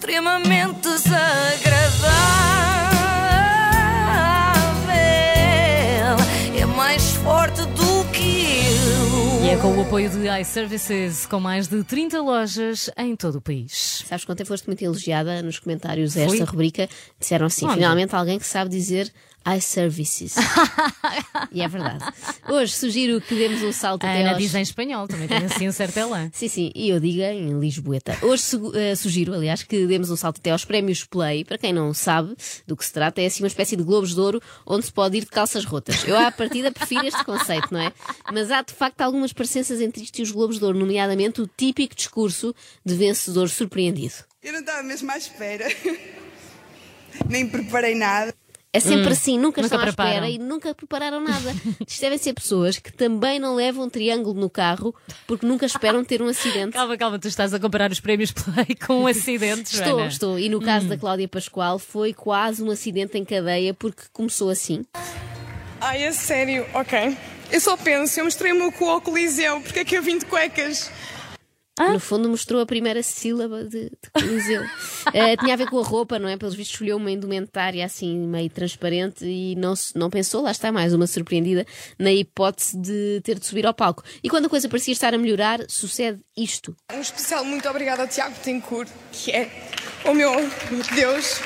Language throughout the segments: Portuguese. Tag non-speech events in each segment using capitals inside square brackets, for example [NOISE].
extremamente desagradável. É mais forte do que eu. E é com o apoio de iServices, com mais de 30 lojas em todo o país. Sabes quando foste muito elogiada nos comentários a Fui? esta rubrica? Disseram assim: Onde? finalmente alguém que sabe dizer iServices. [LAUGHS] e é verdade. Hoje sugiro que demos um salto A até Ana aos... diz em espanhol, também tem assim um certo elan. [LAUGHS] Sim, sim, e eu diga em Lisboeta. Hoje su- eh, sugiro, aliás, que demos um salto até aos prémios Play. Para quem não sabe do que se trata, é assim uma espécie de globos de ouro onde se pode ir de calças rotas. Eu, à partida, prefiro este conceito, não é? Mas há, de facto, algumas parecenças entre isto e os globos de ouro, nomeadamente o típico discurso de vencedor surpreendido. Eu não estava mesmo à espera. [LAUGHS] Nem preparei nada. É sempre assim, nunca, Nunca estão à preparam. espera e nunca prepararam nada. [LAUGHS] Isto devem ser pessoas que também não levam um triângulo no carro porque nunca esperam ter um acidente. [LAUGHS] Calma, calma, tu estás a comparar os prémios Play com [LAUGHS] um acidente, Estou, Joana. estou. E no caso da Cláudia Pascoal foi quase um acidente em cadeia porque começou assim. Ai, a sério? Ok. Eu só penso, eu mostrei o meu cu ao Coliseu, porque é que eu vim de cuecas? No fundo mostrou a primeira sílaba de, de Coliseu. [LAUGHS] Eh, tinha a ver com a roupa, não é? Pelos vistos escolheu uma indumentária assim meio transparente e não, se- não pensou, lá está mais uma surpreendida, na hipótese de ter de subir ao palco. E quando a coisa parecia estar a melhorar, sucede isto. Um especial muito obrigado ao Tiago Tencourt, que é o meu Deus.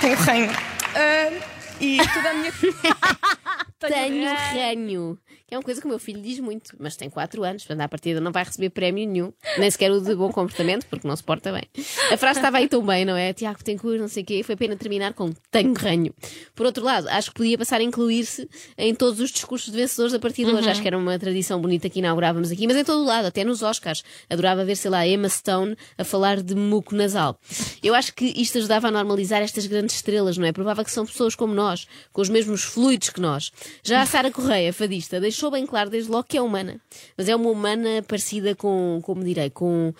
Tenho reino. Ah, e toda a minha. [LAUGHS] Tenho ranho. Que é uma coisa que o meu filho diz muito, mas tem 4 anos, portanto, à partida não vai receber prémio nenhum, nem sequer o de bom comportamento, porque não se porta bem. A frase estava aí tão bem, não é? Tiago tem cor, não sei o quê, foi pena terminar com tenho ranho. Por outro lado, acho que podia passar a incluir-se em todos os discursos de vencedores a partir de hoje. Acho que era uma tradição bonita que inaugurávamos aqui, mas em todo o lado, até nos Oscars. Adorava ver, sei lá, Emma Stone a falar de muco nasal. Eu acho que isto ajudava a normalizar estas grandes estrelas, não é? Provava que são pessoas como nós, com os mesmos fluidos que nós. Já a Sara Correia, fadista, deixou bem claro desde logo que é humana. Mas é uma humana parecida com, como direi, com,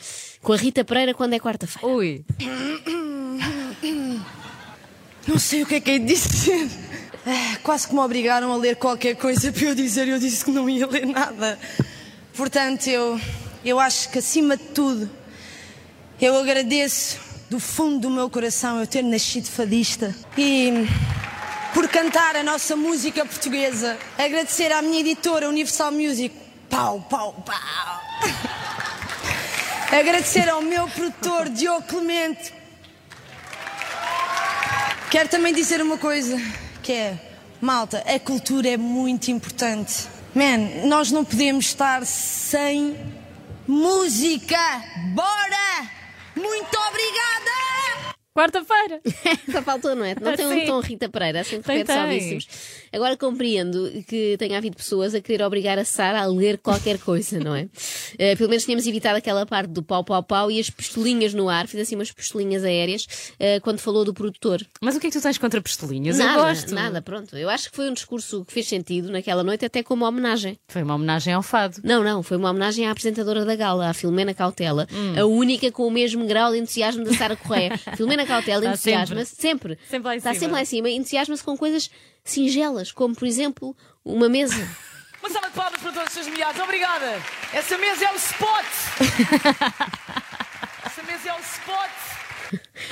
com a Rita Pereira quando é quarta-feira. Ui, Não sei o que é que é de dizer. Ah, quase que me obrigaram a ler qualquer coisa para eu dizer eu disse que não ia ler nada. Portanto, eu, eu acho que acima de tudo, eu agradeço do fundo do meu coração eu ter nascido fadista e por cantar a nossa música portuguesa. Agradecer à minha editora Universal Music. Pau, pau, pau. Agradecer ao meu produtor Diogo Clemente Quero também dizer uma coisa, que é, malta, a cultura é muito importante. Man, nós não podemos estar sem música. Bora! Muito obrigada! Quarta-feira. [LAUGHS] Só faltou, não é? Não tem um tom Rita Pereira, assim de repente. Agora compreendo que tenha havido pessoas a querer obrigar a Sara a ler qualquer coisa, não é? Eh, pelo menos tínhamos evitado aquela parte do pau, pau, pau e as pistolinhas no ar, fiz assim umas pistolinhas aéreas, eh, quando falou do produtor. Mas o que é que tu tens contra pistolinhas? Eu nada, gosto. nada, pronto. Eu acho que foi um discurso que fez sentido naquela noite, até como homenagem. Foi uma homenagem ao fado. Não, não, foi uma homenagem à apresentadora da gala, à Filomena Cautela, a única com o mesmo grau de entusiasmo da Sara Correia. [LAUGHS] Filomena Cautela Está entusiasma-se sempre. Sempre lá em Está cima. sempre lá em cima entusiasma-se com coisas singelas, como por exemplo uma mesa. [LAUGHS] Uma salva de palmas para todos os seus meados. Obrigada. Essa mesa é o spot. [LAUGHS] Essa mesa é o spot.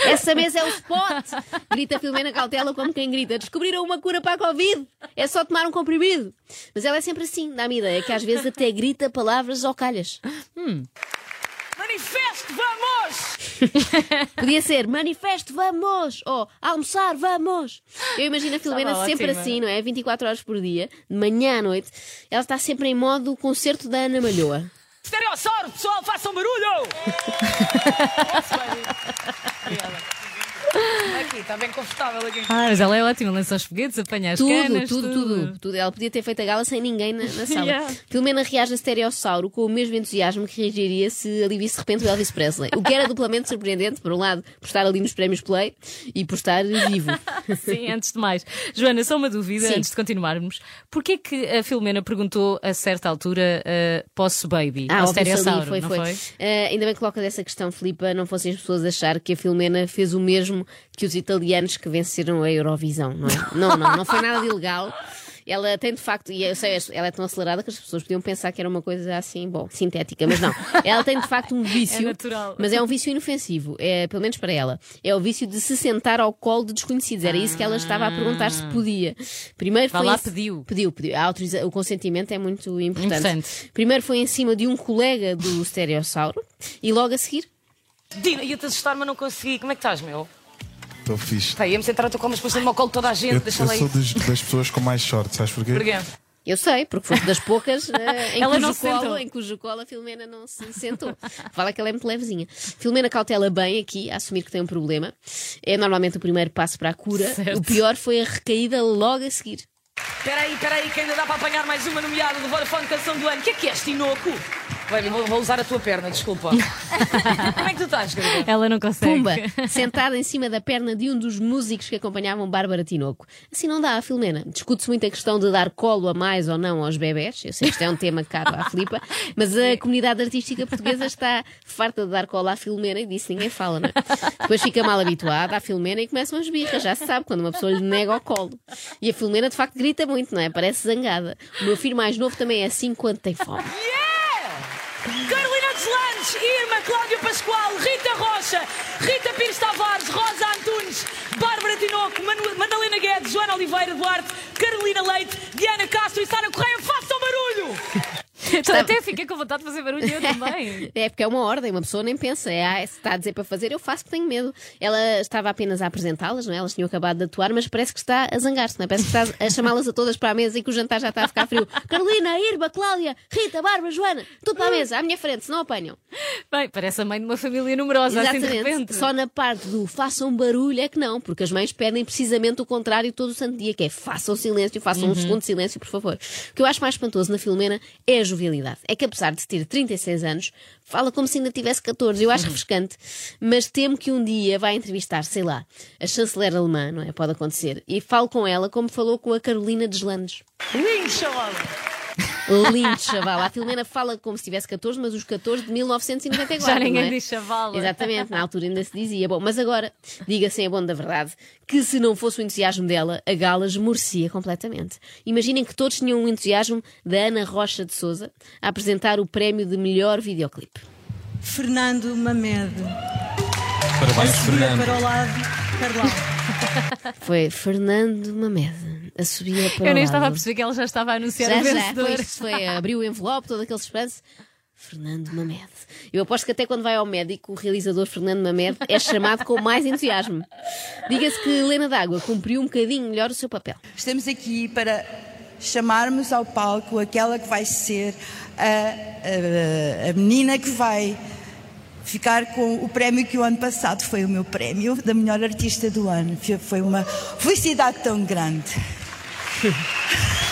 Essa mesa é o spot! Grita Filomena Cautela como quem grita: Descobriram uma cura para a Covid! É só tomar um comprimido! Mas ela é sempre assim, dá-me ideia que às vezes até grita palavras ao calhas. Manifesto, vamos! [LAUGHS] Podia ser manifesto, vamos! Ou almoçar, vamos! Eu imagino a Filomena sempre ótima. assim, não é? 24 horas por dia, de manhã à noite. Ela está sempre em modo concerto da Ana Malhoa. Estereossauro, pessoal, façam barulho! [LAUGHS] Obrigada. Aqui, está bem confortável aqui. Ah, mas ela é ótima, lança os foguetes, apanha as Tudo, canas. tudo, tudo, tudo. Ela podia ter feito a gala sem ninguém na, na sala. Yeah. Filomena reage a Stereossauro com o mesmo entusiasmo que reagiria se ali visse de repente o Elvis Presley. O que era duplamente surpreendente, por um lado, por estar ali nos prémios Play e por estar vivo. [LAUGHS] Sim, antes de mais. Joana, só uma dúvida Sim. antes de continuarmos. Porquê que a Filomena perguntou a certa altura uh, posso baby? Ah, ao Stereossauro, foi, não foi. foi? Ah, ainda bem que colocas essa questão, Filipa, não fossem as pessoas achar que a Filomena fez o mesmo que os italianos que venceram a Eurovisão, não é? Não, não, não foi nada de ilegal. Ela tem de facto, e eu sei, ela é tão acelerada que as pessoas podiam pensar que era uma coisa assim, bom, sintética, mas não. Ela tem de facto um vício. É natural. Mas é um vício inofensivo, é, pelo menos para ela. É o vício de se sentar ao colo de desconhecidos. Era isso que ela estava a perguntar se podia. Primeiro Vá foi. lá, pediu. Pediu, pediu. A autoriza- O consentimento é muito importante. Importante. Primeiro foi em cima de um colega do Stereossauro e logo a seguir. Dina, ia-te assustar, mas não consegui. Como é que estás, meu? Estou fixe. Pá, ia-me sentar a tua cama, depois no meu colo toda a gente. Eu, Deixa eu lá sou dos- das pessoas com mais sorte, sabes porquê? Porquê? Eu sei, porque foste das poucas eh, [LAUGHS] em, Ela cujo não se sentou. colo, em cujo colo a Filomena não se sentou. Fala que ela é muito levezinha. Filomena cautela bem aqui, a assumir que tem um problema. É normalmente o primeiro passo para a cura. Certo. O pior foi a recaída logo a seguir. Espera aí, espera aí, que ainda dá para apanhar mais uma nomeada do Vodafone Canção do Ano. O que é que és, Tinoco? Vou, vou usar a tua perna, desculpa. [LAUGHS] Como é que tu estás, querida? Ela não consegue. Pumba, sentada em cima da perna de um dos músicos que acompanhavam Bárbara Tinoco. Assim não dá, Filomena. Discute-se muito a questão de dar colo a mais ou não aos bebés. Eu sei que isto é um tema caro à [LAUGHS] Filipa, mas a comunidade artística portuguesa está farta de dar colo à Filomena e disso ninguém fala, não é? Depois fica mal habituada à Filomena e começam as birras. Já se sabe, quando uma pessoa lhe nega o colo. E a Filomena, de facto, grita muito, não é? Parece zangada. O meu filho mais novo também é assim quando tem fome. Cláudio Pascoal, Rita Rocha, Rita Pires Tavares, Rosa Antunes, Bárbara Tinoco, Manu- Madalena Guedes, Joana Oliveira Duarte, Carolina Leite, [LAUGHS] Então, Até fiquei com vontade de fazer barulho eu também. [LAUGHS] É porque é uma ordem, uma pessoa nem pensa. É, ah, se está a dizer para fazer, eu faço que tenho medo. Ela estava apenas a apresentá-las, não é? Elas tinham acabado de atuar, mas parece que está a zangar-se, não é? Parece que está a chamá-las a todas para a mesa e que o jantar já está a ficar frio. [LAUGHS] Carolina, Irba, Cláudia, Rita, Bárbara, Joana, tudo para a mesa, à minha frente, se não apanham. Bem, parece a mãe de uma família numerosa, assim de repente. Só na parte do façam barulho é que não, porque as mães pedem precisamente o contrário todo o santo dia, que é façam silêncio, façam um segundo de silêncio, por favor. O que eu acho mais espantoso na Filomena é a jovialidade. É que apesar de ter 36 anos, fala como se ainda tivesse 14. Eu acho [LAUGHS] refrescante, mas temo que um dia vai entrevistar, sei lá, a chanceler alemã, não é? Pode acontecer. E falo com ela como falou com a Carolina Deslandes. Chaval! Lindo, chaval. A Filomena fala como se tivesse 14, mas os 14 de 1994. Já ninguém é? diz chavala. Exatamente, na altura ainda se dizia. Bom, mas agora, diga-se em bom da verdade, que se não fosse o entusiasmo dela, a gala esmorecia completamente. Imaginem que todos tinham o entusiasmo da Ana Rocha de Souza a apresentar o prémio de melhor videoclipe. Fernando Mamed. Parabéns, Fernando. para o lado, Carlão. Foi Fernando Mamed a subir para Eu o nem estava a perceber que ela já estava a anunciar Já, o já, vencedor. foi, isto foi, abriu o envelope, todo aquele suspense. Fernando Mamed. Eu aposto que até quando vai ao médico, o realizador Fernando Mamed é chamado com mais entusiasmo. Diga-se que Helena D'Água cumpriu um bocadinho melhor o seu papel. Estamos aqui para chamarmos ao palco aquela que vai ser a, a- a menina que vai ficar com o prémio que o ano passado foi o meu prémio da melhor artista do ano. Foi uma felicidade tão grande. [LAUGHS]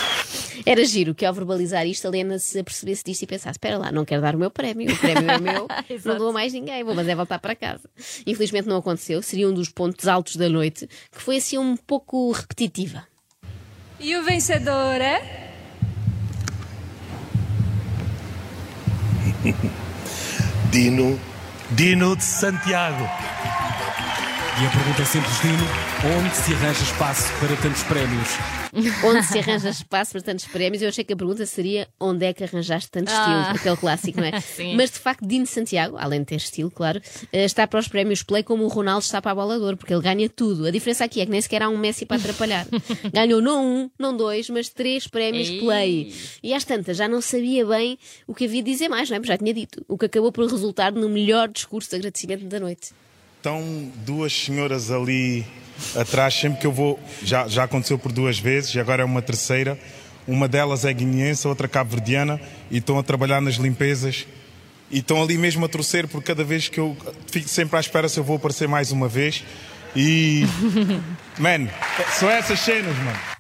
Era giro que ao verbalizar isto, a Helena se apercebesse disto e pensasse: espera lá, não quero dar o meu prémio, o prémio é meu, [LAUGHS] não dou a mais ninguém, vou mas é voltar para casa. Infelizmente não aconteceu, seria um dos pontos altos da noite, que foi assim um pouco repetitiva. E o vencedor é? Dino. Dino de Santiago. E a pergunta é simples, Dino: onde se arranja espaço para tantos prémios? Onde se arranja espaço para tantos prémios? Eu achei que a pergunta seria onde é que arranjaste tanto estilo? Ah. Aquele clássico, não é? [LAUGHS] Sim. Mas de facto, Dino Santiago, além de ter estilo, claro, eh, está para os prémios Play como o Ronaldo está para a bola de ouro, porque ele ganha tudo. A diferença aqui é que nem sequer há um Messi para atrapalhar. [LAUGHS] Ganhou não um, não dois, mas três prémios Ei. Play. E às tantas já não sabia bem o que havia de dizer mais, não é? Porque já tinha dito. O que acabou por resultar no melhor discurso de agradecimento da noite. Estão duas senhoras ali atrás, sempre que eu vou. Já, já aconteceu por duas vezes e agora é uma terceira. Uma delas é guineense, outra cabo-verdiana e estão a trabalhar nas limpezas. E estão ali mesmo a torcer por cada vez que eu fico sempre à espera se eu vou aparecer mais uma vez. E. [LAUGHS] Man, são essas cenas, mano.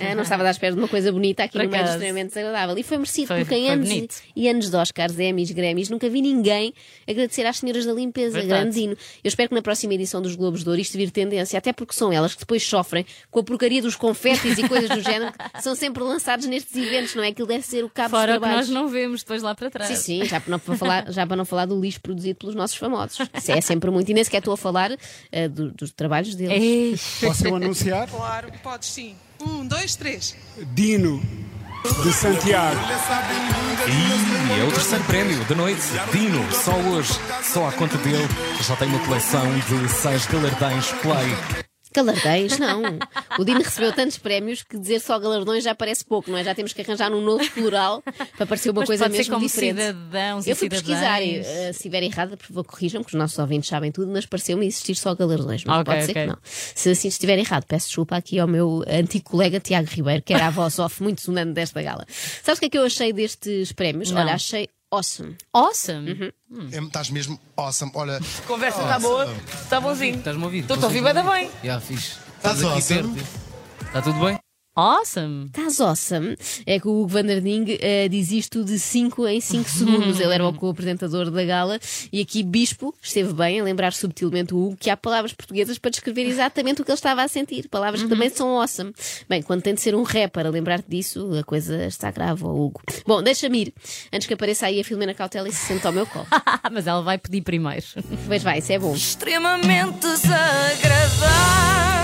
Ah, não estava à espera de uma coisa bonita aqui no meio extremamente desagradável. E foi merecido, Foi- porque em anos e, e anos de Oscars, Emmys, Grammys, nunca vi ninguém agradecer às senhoras da limpeza. Verdade. Grande Dino. Eu espero que na próxima edição dos Globos de Ouro isto vir tendência, até porque são elas que depois sofrem com a porcaria dos confetes e coisas do género que [LAUGHS] são sempre lançados nestes eventos, não é? Aquilo deve ser o cabo Fora dos o que trabalhos. nós não vemos depois lá para trás. Sim, sim, já para, não para falar, já para não falar do lixo produzido pelos nossos famosos. Isso é sempre muito. E nem sequer estou a falar eh, do- dos trabalhos deles. Ei. Posso eu anunciar? Claro, podes sim. Um, dois, três. Dino de Santiago. E é o terceiro prémio da noite. Dino, só hoje, só à conta dele, já tem uma coleção de seis galardões Play. Galardões, não. O Dino recebeu tantos prémios que dizer só galardões já parece pouco, não é? Já temos que arranjar um novo plural para parecer uma Mas coisa pode ser mesmo como diferente. cidadãos Eu fui pesquisar e eh, se estiver errada, por favor, corrijam, que os nossos ouvintes sabem tudo, mas pareceu-me existir só galardões. Mas Ok, pode ser ok. que não. Se assim estiver errado, peço desculpa aqui ao meu antigo colega Tiago Ribeiro, que era a voz off muito sonante desta gala. Sabes o que é que eu achei destes prémios? Não. Olha, achei awesome. Awesome? É, Estás mesmo awesome. Olha. Conversa está boa, está bonzinho. Estás-me a ouvir? Estou a ouvir bem bem. Já, fixe. Estás Estás aqui awesome. perto. Está tudo bem? Awesome! Estás awesome. É que o Hugo Van der Ding eh, diz isto de 5 em 5 [LAUGHS] segundos. Ele era o co-apresentador da gala e aqui Bispo esteve bem a lembrar subtilmente o Hugo que há palavras portuguesas para descrever exatamente o que ele estava a sentir. Palavras que também são awesome. Bem, quando tem de ser um rapper a lembrar-te disso, a coisa está grave, ó Hugo. Bom, deixa-me ir. Antes que apareça aí a Filomena Cautela e se sente ao meu colo. [LAUGHS] Mas ela vai pedir primeiro. Pois vai, isso é bom. Extremamente desagradável.